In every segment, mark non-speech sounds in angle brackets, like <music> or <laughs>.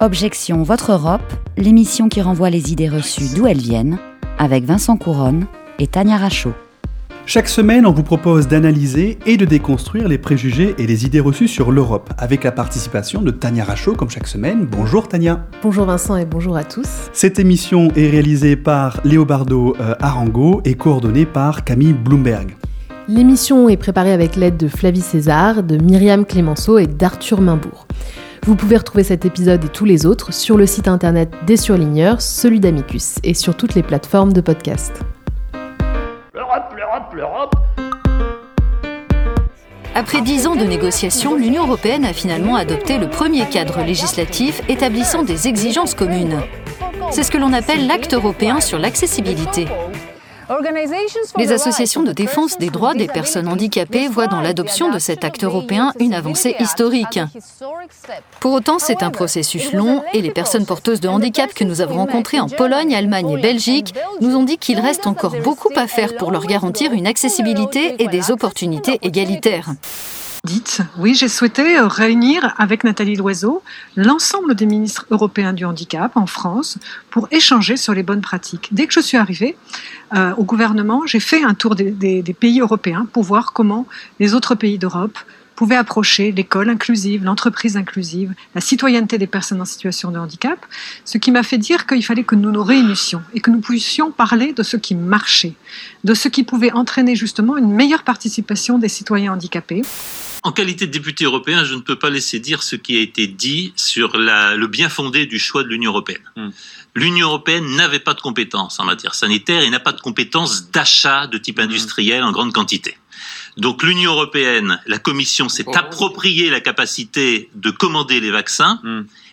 Objection Votre Europe, l'émission qui renvoie les idées reçues d'où elles viennent, avec Vincent Couronne et Tania Rachaud. Chaque semaine, on vous propose d'analyser et de déconstruire les préjugés et les idées reçues sur l'Europe, avec la participation de Tania Rachaud, comme chaque semaine. Bonjour Tania. Bonjour Vincent et bonjour à tous. Cette émission est réalisée par Léobardo euh, Arango et coordonnée par Camille Bloomberg. L'émission est préparée avec l'aide de Flavie César, de Myriam Clémenceau et d'Arthur Mainbourg. Vous pouvez retrouver cet épisode et tous les autres sur le site internet des surligneurs, celui d'Amicus, et sur toutes les plateformes de podcast. L'Europe, l'Europe, l'Europe. Après dix ans de négociations, l'Union européenne a finalement adopté le premier cadre législatif établissant des exigences communes. C'est ce que l'on appelle l'acte européen sur l'accessibilité. Les associations de défense des droits des personnes handicapées voient dans l'adoption de cet acte européen une avancée historique. Pour autant, c'est un processus long et les personnes porteuses de handicap que nous avons rencontrées en Pologne, Allemagne et Belgique nous ont dit qu'il reste encore beaucoup à faire pour leur garantir une accessibilité et des opportunités égalitaires. Oui, j'ai souhaité euh, réunir avec Nathalie Loiseau l'ensemble des ministres européens du handicap en France pour échanger sur les bonnes pratiques. Dès que je suis arrivée euh, au gouvernement, j'ai fait un tour des pays européens pour voir comment les autres pays d'Europe pouvaient approcher l'école inclusive, l'entreprise inclusive, la citoyenneté des personnes en situation de handicap, ce qui m'a fait dire qu'il fallait que nous nous réunissions et que nous puissions parler de ce qui marchait, de ce qui pouvait entraîner justement une meilleure participation des citoyens handicapés. En qualité de député européen, je ne peux pas laisser dire ce qui a été dit sur la- le bien fondé du choix de l'Union européenne. L'Union européenne n'avait pas de compétences en matière sanitaire et n'a pas de compétences d'achat de type industriel en grande quantité. Donc l'Union européenne, la Commission s'est approprié la capacité de commander les vaccins.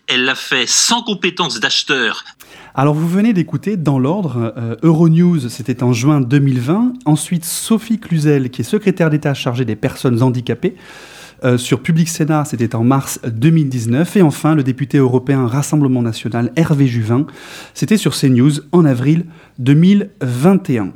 Elle l'a fait sans compétences d'acheteur. Alors vous venez d'écouter dans l'ordre euh, Euronews, c'était en juin 2020. Ensuite Sophie Cluzel, qui est secrétaire d'État chargée des personnes handicapées. euh, sur Public Sénat, c'était en mars 2019. Et enfin, le député européen Rassemblement National Hervé Juvin, c'était sur CNews en avril 2021.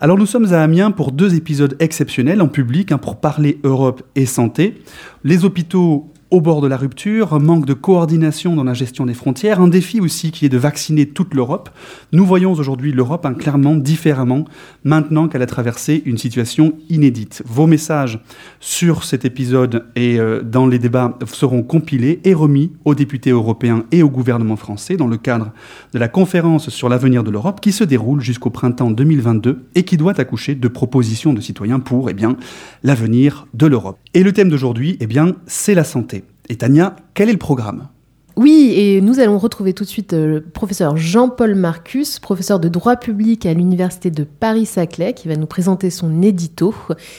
Alors nous sommes à Amiens pour deux épisodes exceptionnels en public pour parler Europe et santé. Les hôpitaux au bord de la rupture, manque de coordination dans la gestion des frontières, un défi aussi qui est de vacciner toute l'Europe. Nous voyons aujourd'hui l'Europe hein, clairement différemment maintenant qu'elle a traversé une situation inédite. Vos messages sur cet épisode et euh, dans les débats seront compilés et remis aux députés européens et au gouvernement français dans le cadre de la conférence sur l'avenir de l'Europe qui se déroule jusqu'au printemps 2022 et qui doit accoucher de propositions de citoyens pour eh bien, l'avenir de l'Europe. Et le thème d'aujourd'hui, eh bien, c'est la santé. Et Tania, quel est le programme? Oui, et nous allons retrouver tout de suite euh, le professeur Jean-Paul Marcus, professeur de droit public à l'université de Paris-Saclay, qui va nous présenter son édito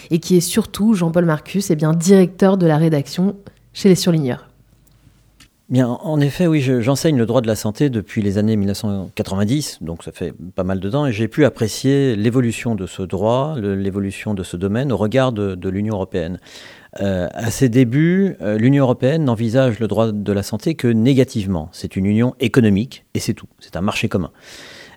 et qui est surtout, Jean-Paul Marcus, est bien directeur de la rédaction chez les surligneurs. Bien, en effet, oui, je- j'enseigne le droit de la santé depuis les années 1990, donc ça fait pas mal de temps, et j'ai pu apprécier l'évolution de ce droit, l'évolution de ce domaine au regard de, de l'Union européenne. Euh, à ses débuts, euh, l'Union européenne n'envisage le droit de la santé que négativement. C'est une union économique, et c'est tout. C'est un marché commun.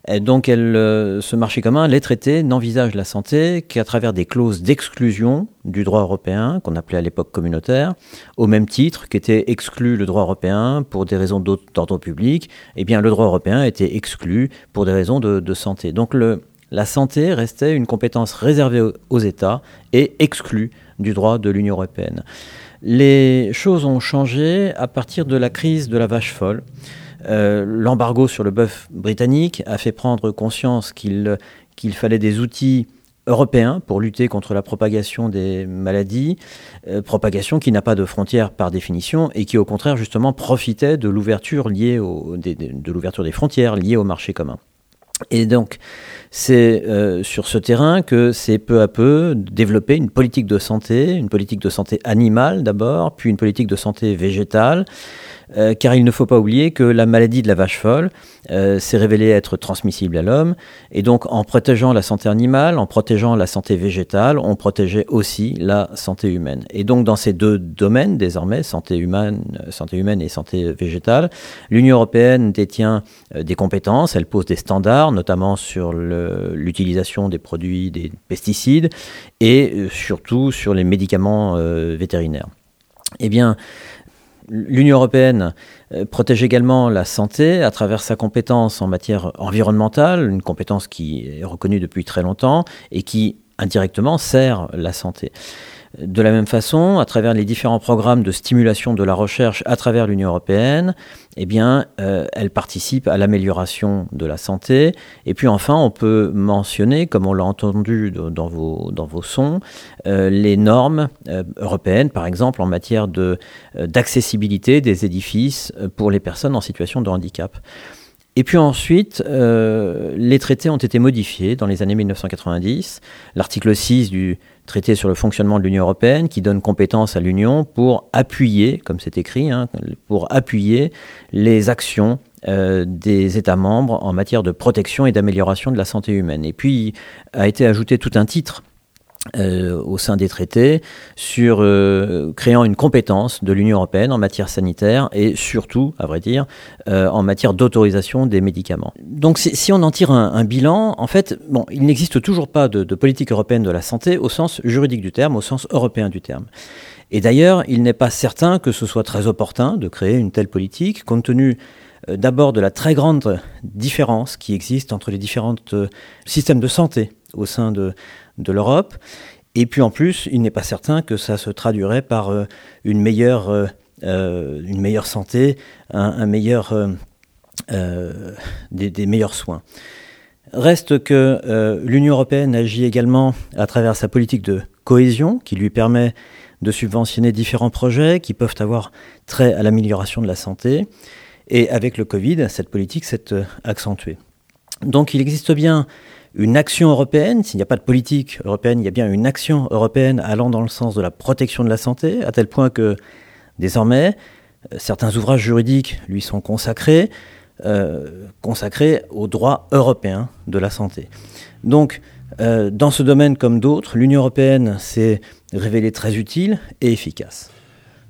Et donc, euh, ce marché commun, les traités n'envisagent la santé qu'à travers des clauses d'exclusion du droit européen, qu'on appelait à l'époque communautaire, au même titre qu'était exclu le droit européen pour des raisons d'ordre public, eh bien le droit européen était exclu pour des raisons de, santé. Donc la santé restait une compétence réservée aux États et exclue du droit de l'Union européenne. Les choses ont changé à partir de la crise de la vache folle. Euh, L'embargo sur le bœuf britannique a fait prendre conscience qu'il fallait des outils européens pour lutter contre la propagation des maladies, euh, propagation qui n'a pas de frontières par définition et qui au contraire justement profitait de l'ouverture liée des- de l'ouverture des frontières liées au marché commun. Et donc, c'est euh, sur ce terrain que c'est peu à peu développé une politique de santé, une politique de santé animale d'abord, puis une politique de santé végétale, euh, car il ne faut pas oublier que la maladie de la vache folle euh, s'est révélée être transmissible à l'homme, et donc en protégeant la santé animale, en protégeant la santé végétale, on protégeait aussi la santé humaine. Et donc dans ces deux domaines désormais, santé humaine, euh, santé et santé végétale, l'Union européenne détient des compétences, elle pose des standards, notamment sur l'utilisation des produits des pesticides et surtout sur les médicaments vétérinaires. Eh bien, L'Union européenne euh, protège également la santé à travers sa compétence en matière environnementale, une compétence qui est reconnue depuis très longtemps et qui indirectement sert la santé. De la même façon, à travers les différents programmes de stimulation de la recherche à travers l'Union européenne, eh bien, euh, elle participe à l'amélioration de la santé. Et puis enfin, on peut mentionner, comme on l'a entendu dans vos, dans vos sons, euh, les normes euh, européennes, par exemple en matière d'accessibilité des édifices pour les personnes en situation de handicap. Et puis ensuite, les traités ont été modifiés dans les années 1990. L'article 6 du traité sur le fonctionnement de l'Union européenne qui donne compétence à l'Union pour appuyer, comme c'est écrit, hein, pour appuyer les actions euh, des États membres en matière de protection et d'amélioration de la santé humaine. Et puis a été ajouté tout un titre euh, au sein des traités sur euh, créant une compétence de l'Union européenne en matière sanitaire et surtout, à vrai dire, euh, en matière d'autorisation des médicaments. Donc si, on en tire un, bilan, en fait, bon, il n'existe toujours pas de, de, politique européenne de la santé au sens juridique du terme, au sens européen du terme. Et d'ailleurs, il n'est pas certain que ce soit très opportun de créer une telle politique, compte tenu d'abord de la très grande différence qui existe entre les différents systèmes de santé au sein de, de l'Europe. Et puis en plus, il n'est pas certain que ça se traduirait par euh, une, meilleure, euh, euh, une meilleure santé, un, meilleur, des, des, meilleurs soins. Reste que l'Union européenne agit également à travers sa politique de cohésion qui lui permet de subventionner différents projets qui peuvent avoir trait à l'amélioration de la santé. Et avec le Covid, cette politique s'est accentuée. Donc il existe bien une action européenne, s'il n'y a pas de politique européenne, il y a bien une action européenne allant dans le sens de la protection de la santé, à tel point que désormais, euh, certains ouvrages juridiques lui sont consacrés, euh, consacrés au droit européen de la santé. Donc, euh, dans ce domaine comme d'autres, l'Union européenne s'est révélée très utile et efficace.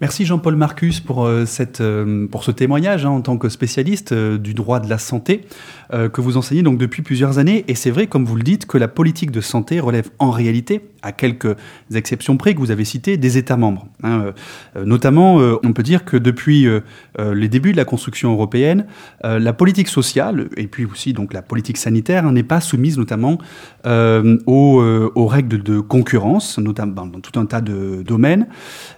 Merci Jean-Paul Marcus pour, cette, pour ce témoignage hein, en tant que spécialiste du droit de la santé. Euh, que vous enseignez donc depuis plusieurs années. Et c'est vrai, comme vous le dites, que la politique de santé relève en réalité, à quelques exceptions près que vous avez citées, des États membres. Hein. Euh, notamment, euh, on peut dire que depuis les débuts de la construction européenne, la politique sociale et puis aussi donc la politique sanitaire hein, n'est pas soumise notamment aux, aux, règles de concurrence, notamment dans tout un tas de domaines.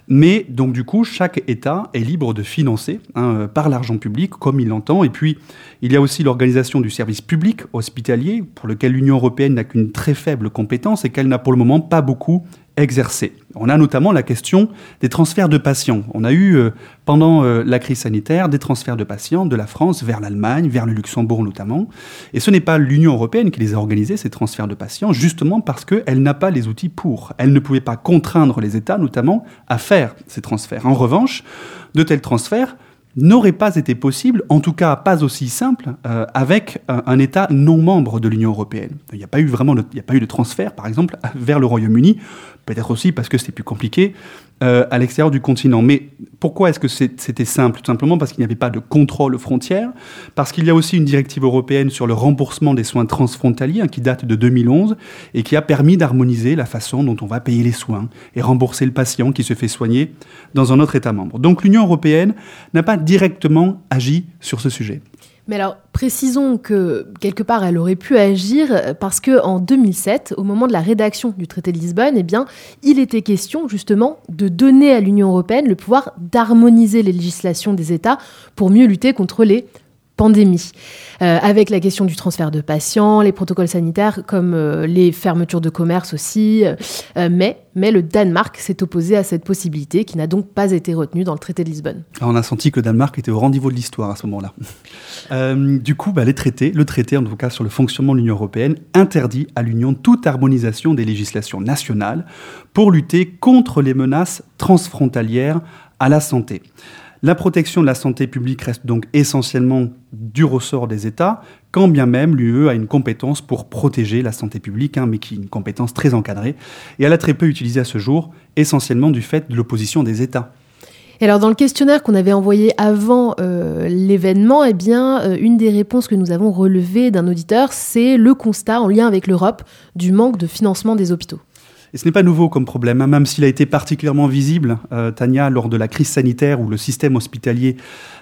Mais donc du coup, chaque État est libre de financer hein, par l'argent public comme il l'entend. Et puis, il y a aussi l'organisation du service public hospitalier, pour lequel l'Union européenne n'a qu'une très faible compétence et qu'elle n'a pour le moment pas beaucoup exercé. On a notamment la question des transferts de patients. On a eu, euh, pendant euh, la crise sanitaire, des transferts de patients de la France vers l'Allemagne, vers le Luxembourg notamment. Et ce n'est pas l'Union européenne qui les a organisés, ces transferts de patients, justement parce qu'elle n'a pas les outils pour. Elle ne pouvait pas contraindre les États, notamment, à faire ces transferts. En revanche, de tels transferts n'aurait pas été possible, en tout cas pas aussi simple, euh, avec un, État non membre de l'Union européenne. Il n'y a pas eu vraiment, il n'y a pas eu de transfert, par exemple, <laughs> vers le Royaume-Uni, peut-être aussi parce que c'était plus compliqué, euh, à l'extérieur du continent. Mais pourquoi est-ce que c'était simple? Tout simplement parce qu'il n'y avait pas de contrôle aux frontières, parce qu'il y a aussi une directive européenne sur le remboursement des soins transfrontaliers hein, qui date de 2011 et qui a permis d'harmoniser la façon dont on va payer les soins et rembourser le patient qui se fait soigner dans un autre État membre. Donc l'Union européenne n'a pas directement agi sur ce sujet. Mais alors, précisons que quelque part, elle aurait pu agir parce que en 2007, au moment de la rédaction du traité de Lisbonne, eh bien, il était question justement de donner à l'Union européenne le pouvoir d'harmoniser les législations des États pour mieux lutter contre les pandémie, euh, avec la question du transfert de patients, les protocoles sanitaires, comme euh, les fermetures de commerce aussi. Euh, mais, mais le Danemark s'est opposé à cette possibilité, qui n'a donc pas été retenue dans le traité de Lisbonne. on a senti que le Danemark était au rendez-vous de l'histoire à ce moment-là. <laughs> du coup, bah, les traités, le traité en tout cas sur le fonctionnement de l'Union européenne, interdit à l'Union toute harmonisation des législations nationales pour lutter contre les menaces transfrontalières à la santé. La protection de la santé publique reste donc essentiellement du ressort des États, quand bien même l'UE a une compétence pour protéger la santé publique, hein, mais qui est une compétence très encadrée, et elle a très peu utilisée à ce jour, essentiellement du fait de l'opposition des États. Et alors dans le questionnaire qu'on avait envoyé avant euh, l'événement, eh euh, une des réponses que nous avons relevées d'un auditeur, c'est le constat en lien avec l'Europe du manque de financement des hôpitaux. Ce n'est pas nouveau comme problème, hein, même s'il a été particulièrement visible, euh, Tania, lors de la crise sanitaire où le système hospitalier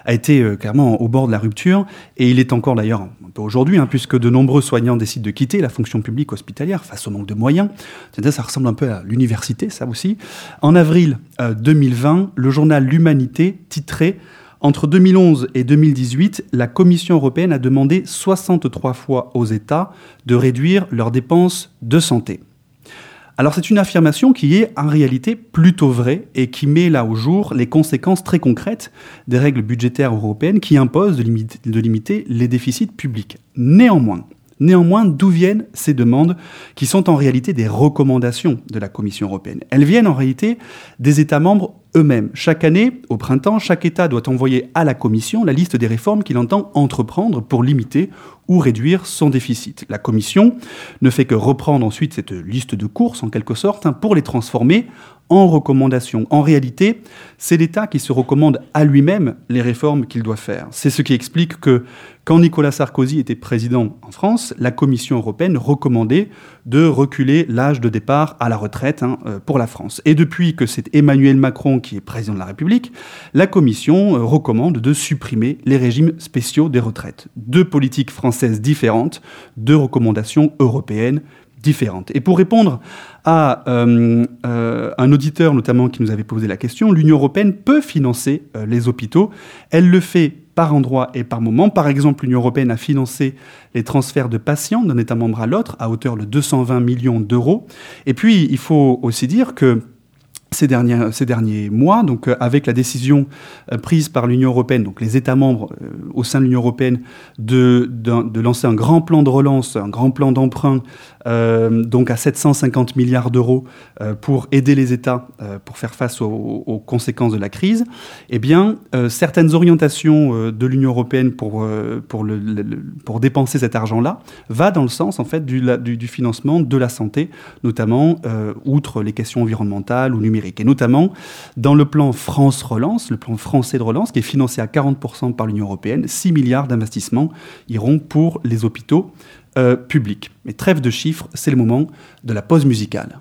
a été euh, clairement au bord de la rupture, et il est encore d'ailleurs un peu aujourd'hui, hein, puisque de nombreux soignants décident de quitter la fonction publique hospitalière face au manque de moyens. Ça ressemble un peu à l'université, ça aussi. En avril 2020, le journal L'Humanité titrait entre 2011 et 2018, la Commission européenne a demandé 63 fois aux États de réduire leurs dépenses de santé. Alors c'est une affirmation qui est en réalité plutôt vraie et qui met là au jour les conséquences très concrètes des règles budgétaires européennes qui imposent de limiter, les déficits publics. Néanmoins, Néanmoins, d'où viennent ces demandes qui sont en réalité des recommandations de la Commission européenne? Elles viennent en réalité des États membres eux-mêmes. Chaque année, au printemps, chaque État doit envoyer à la Commission la liste des réformes qu'il entend entreprendre pour limiter ou réduire son déficit. La Commission ne fait que reprendre ensuite cette liste de courses, en quelque sorte, hein, pour les transformer en recommandations. En réalité, c'est l'État qui se recommande à lui-même les réformes qu'il doit faire. C'est ce qui explique que quand Nicolas Sarkozy était président en France, la Commission européenne recommandait de reculer l'âge de départ à la retraite hein, euh, pour la France. Et depuis que c'est Emmanuel Macron qui est président de la République, la Commission euh, recommande de supprimer les régimes spéciaux des retraites. Deux politiques françaises différentes, deux recommandations européennes différentes. Et pour répondre à euh, un auditeur notamment qui nous avait posé la question, l'Union européenne peut financer les hôpitaux. Elle le fait par endroit et par moment. Par exemple, l'Union européenne a financé les transferts de patients d'un État membre à l'autre à hauteur de 220 millions d'euros. Et puis, il faut aussi dire que ces derniers, mois, donc euh, avec la décision euh, prise par l'Union européenne, donc les États membres euh, au sein de l'Union européenne, de, de, lancer un grand plan de relance, un grand plan d'emprunt, donc à 750 milliards d'euros pour aider les États pour faire face aux, conséquences de la crise, eh bien, certaines orientations de l'Union européenne pour, pour, pour dépenser cet argent-là va dans le sens en fait du, du financement de la santé, notamment outre les questions environnementales ou numériques et notamment dans le plan France Relance, le plan français de relance, qui est financé à 40% par l'Union européenne, 6 milliards d'investissements iront pour les hôpitaux euh, publics. Mais trêve de chiffres, c'est le moment de la pause musicale.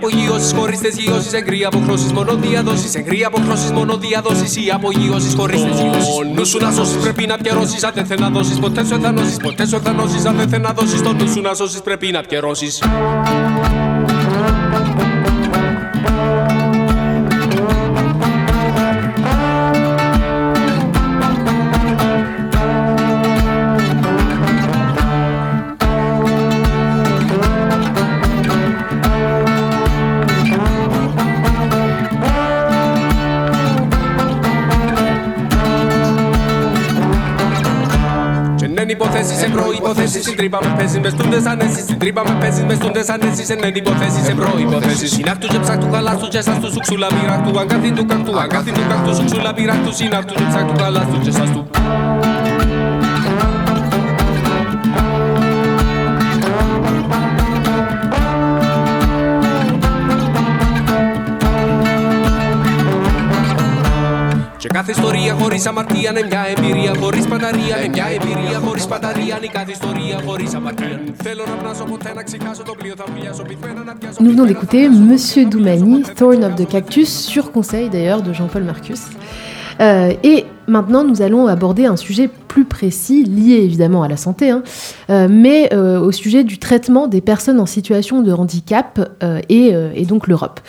Απογειώσει χωρίς τεσγειώσει. Εγκρή αποχρώσει μόνο διαδόσεις. Εγκρή αποχρώσει μόνο διαδόσεις. Ή απογειώσει χωρίς τεσγειώσει. Νους σου να σώσεις πρέπει να πιερώσεις. Αν δεν θε να δώσεις ποτέ σου εθανώσει. Ποτέ σου εθανώσει. Αν δεν θε να δώσεις το νους σου να σώσεις πρέπει να πιερώσεις. Σε προποθέσει. Στην τρύπα με παίζει μες στούντε ανέσει. Στην τρύπα με παίζει μες στούντε ανέσει. Σε νέε υποθέσει σε προποθέσει. Συνάρτου και ψάκτου χαλάστου και σα του σουξούλα πειρακτού. Αγκάθιν του κακτού, αγκάθιν του κακτού σουξούλα πειρακτού. Συνάρτου και ψάκτου χαλάστου και σα του. κάθε ιστορία χωρί αμαρτία είναι μια εμπειρία χωρί πανταρία. Είναι μια εμπειρία χωρί πανταρία. Είναι κάθε ιστορία χωρί αμαρτία. Θέλω να πνάσω ποτέ να ξεχάσω το πλοίο. Θα βουλιάσω πυθμένα να πιάσω. Nous venons d'écouter Monsieur Doumani, Thorn of the Cactus, sur conseil d'ailleurs de Jean-Paul Marcus. Euh, et maintenant, nous allons aborder un sujet plus précis, lié évidemment à la santé, hein, euh, mais euh, au sujet du traitement des personnes en situation de handicap et, et, donc l'Europe.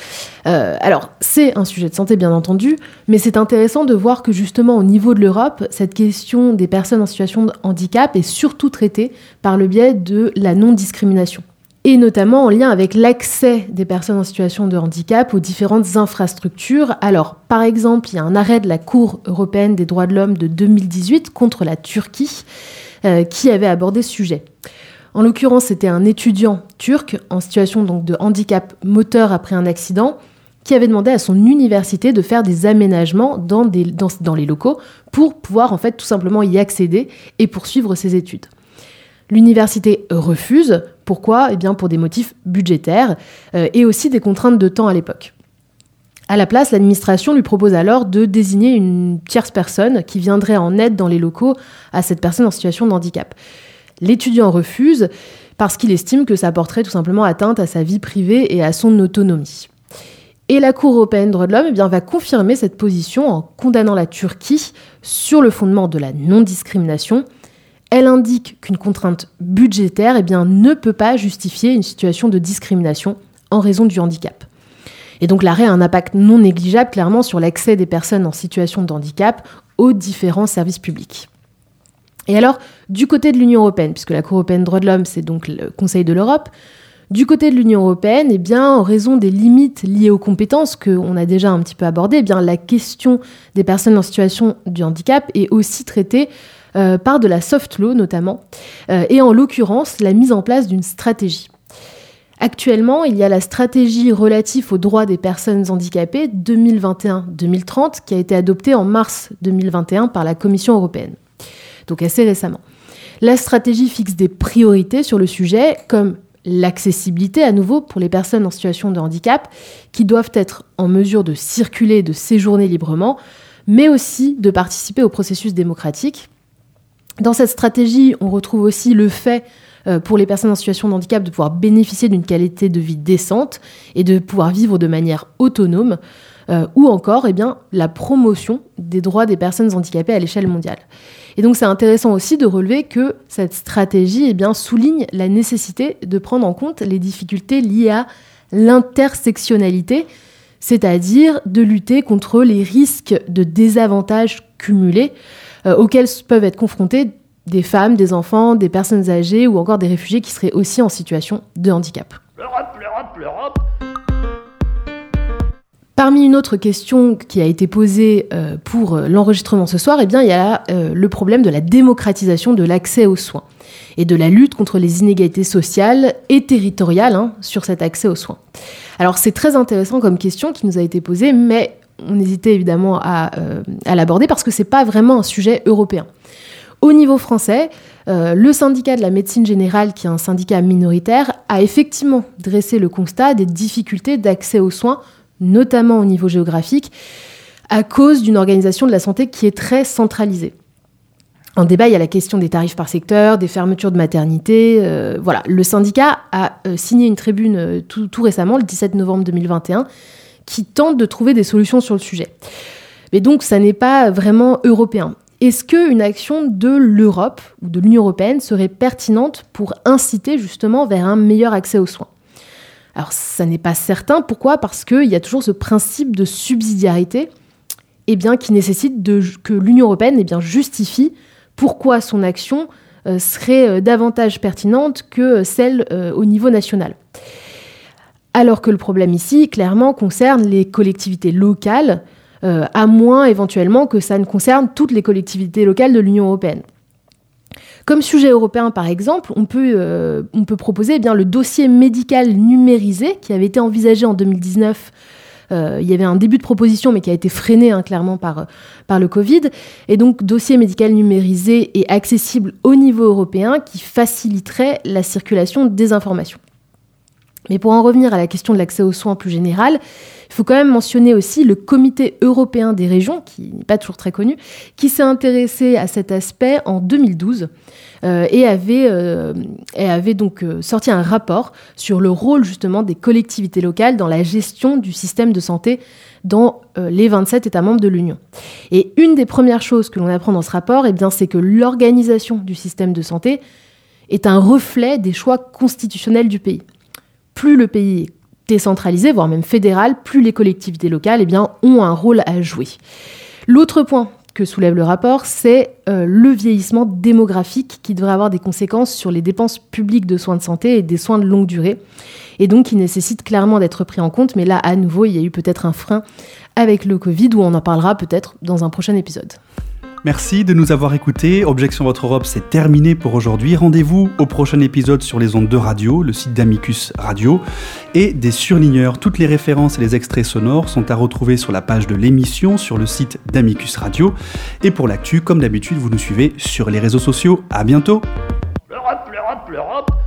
alors, c'est un sujet de santé bien entendu, mais c'est intéressant de voir que justement au niveau de l'Europe, cette question des personnes en situation de handicap est surtout traitée par le biais de la non-discrimination et notamment en lien avec l'accès des personnes en situation de handicap aux différentes infrastructures. Alors, par exemple, il y a un arrêt de la Cour européenne des droits de l'homme de 2018 contre la Turquie euh, qui avait abordé ce sujet. En l'occurrence, c'était un étudiant turc en situation donc de handicap moteur après un accident qui avait demandé à son université de faire des aménagements dans, dans, les locaux pour pouvoir en fait tout simplement y accéder et poursuivre ses études. L'université refuse. Pourquoi Eh bien pour des motifs budgétaires euh, et aussi des contraintes de temps à l'époque. À la place, l'administration lui propose alors de désigner une tierce personne qui viendrait en aide dans les locaux à cette personne en situation de handicap. L'étudiant refuse parce qu'il estime que ça porterait tout simplement atteinte à sa vie privée et à son autonomie. Et la Cour européenne des droits de l'homme eh va confirmer cette position en condamnant la Turquie sur le fondement de la non-discrimination. Elle indique qu'une contrainte budgétaire eh ne peut pas justifier une situation de discrimination en raison du handicap. Et donc l'arrêt a un impact non négligeable clairement sur l'accès des personnes en situation de handicap aux différents services publics. Et alors, du côté de l'Union européenne, puisque la Cour européenne des droits de l'homme, c'est donc le Conseil de l'Europe, du côté de l'Union européenne, eh en raison des limites liées aux compétences qu'on a déjà un petit peu abordées, eh la question des personnes en situation de handicap est aussi traitée euh, par de la soft law notamment, euh, et en l'occurrence la mise en place d'une stratégie. Actuellement, il y a la stratégie relative aux droits des personnes handicapées 2021-2030 qui a été adoptée en mars 2021 par la Commission européenne, donc assez récemment. La stratégie fixe des priorités sur le sujet comme l'accessibilité à nouveau pour les personnes en situation de handicap qui doivent être en mesure de circuler de séjourner librement, mais aussi de participer au processus démocratique. Dans cette stratégie, on retrouve aussi le fait euh, pour les personnes en situation de handicap de pouvoir bénéficier d'une qualité de vie décente et de pouvoir vivre de manière autonome, euh, ou encore eh la promotion des droits des personnes handicapées à l'échelle mondiale. Et donc c'est intéressant aussi de relever que cette stratégie eh souligne la nécessité de prendre en compte les difficultés liées à l'intersectionnalité, c'est-à-dire de lutter contre les risques de désavantages cumulés euh, auxquels peuvent être confrontés des femmes, des enfants, des personnes âgées ou encore des réfugiés qui seraient aussi en situation de handicap. L'Europe, l'Europe, l'Europe Parmi une autre question qui a été posée euh, pour euh, l'enregistrement ce soir, eh bien, il y a le problème de la démocratisation de l'accès aux soins et de la lutte contre les inégalités sociales et territoriales hein, sur cet accès aux soins. Alors c'est très intéressant comme question qui nous a été posée, mais on hésitait évidemment à, à l'aborder parce que c'est pas vraiment un sujet européen. Au niveau français, le syndicat de la médecine générale, qui est un syndicat minoritaire, a effectivement dressé le constat des difficultés d'accès aux soins notamment au niveau géographique, à cause d'une organisation de la santé qui est très centralisée. En débat, il y a la question des tarifs par secteur, des fermetures de maternité. Euh, voilà, le syndicat a euh, signé une tribune euh, tout, tout, récemment, le 17 novembre 2021, qui tente de trouver des solutions sur le sujet. Mais donc, ça n'est pas vraiment européen. Est-ce qu'une action de l'Europe ou de l'Union européenne serait pertinente pour inciter justement vers un meilleur accès aux soins? Alors ça n'est pas certain. Pourquoi? Parce qu'il y a toujours ce principe de subsidiarité eh bien, qui nécessite que l'Union européenne eh justifie pourquoi son action euh, serait euh, davantage pertinente que celle euh, au niveau national. Alors que le problème ici, clairement, concerne les collectivités locales, à moins éventuellement que ça ne concerne toutes les collectivités locales de l'Union européenne. Comme sujet européen, par exemple, on peut, euh, proposer eh le dossier médical numérisé qui avait été envisagé en 2019 euh, il y avait un début de proposition, mais qui a été freiné hein, clairement par, par le Covid. Et donc, dossier médical numérisé et accessible au niveau européen qui faciliterait la circulation des informations. Mais pour en revenir à la question de l'accès aux soins plus général, il faut quand même mentionner aussi le Comité européen des régions, qui n'est pas toujours très connu, qui s'est intéressé à cet aspect en 2012 euh, et, avait, euh, et avait donc euh, sorti un rapport sur le rôle justement des collectivités locales dans la gestion du système de santé dans les 27 États membres de l'Union. Et une des premières choses que l'on apprend dans ce rapport, eh c'est que l'organisation du système de santé est un reflet des choix constitutionnels du pays plus le pays est décentralisé, voire même fédéral, plus les collectivités locales eh ont un rôle à jouer. L'autre point que soulève le rapport, c'est euh, le vieillissement démographique qui devrait avoir des conséquences sur les dépenses publiques de soins de santé et des soins de longue durée, et donc qui nécessite clairement d'être pris en compte. Mais là, à nouveau, il y a eu peut-être un frein avec le Covid, où on en parlera peut-être dans un prochain épisode. Merci de nous avoir écoutés. Objection Votre Europe, c'est terminé pour aujourd'hui. Rendez-vous au prochain épisode sur les ondes de radio, le site d'Amicus Radio, et des surligneurs. Toutes les références et les extraits sonores sont à retrouver sur la page de l'émission, sur le site d'Amicus Radio. Et pour l'actu, comme d'habitude, vous nous suivez sur les réseaux sociaux. À bientôt. L'Europe, l'Europe, l'Europe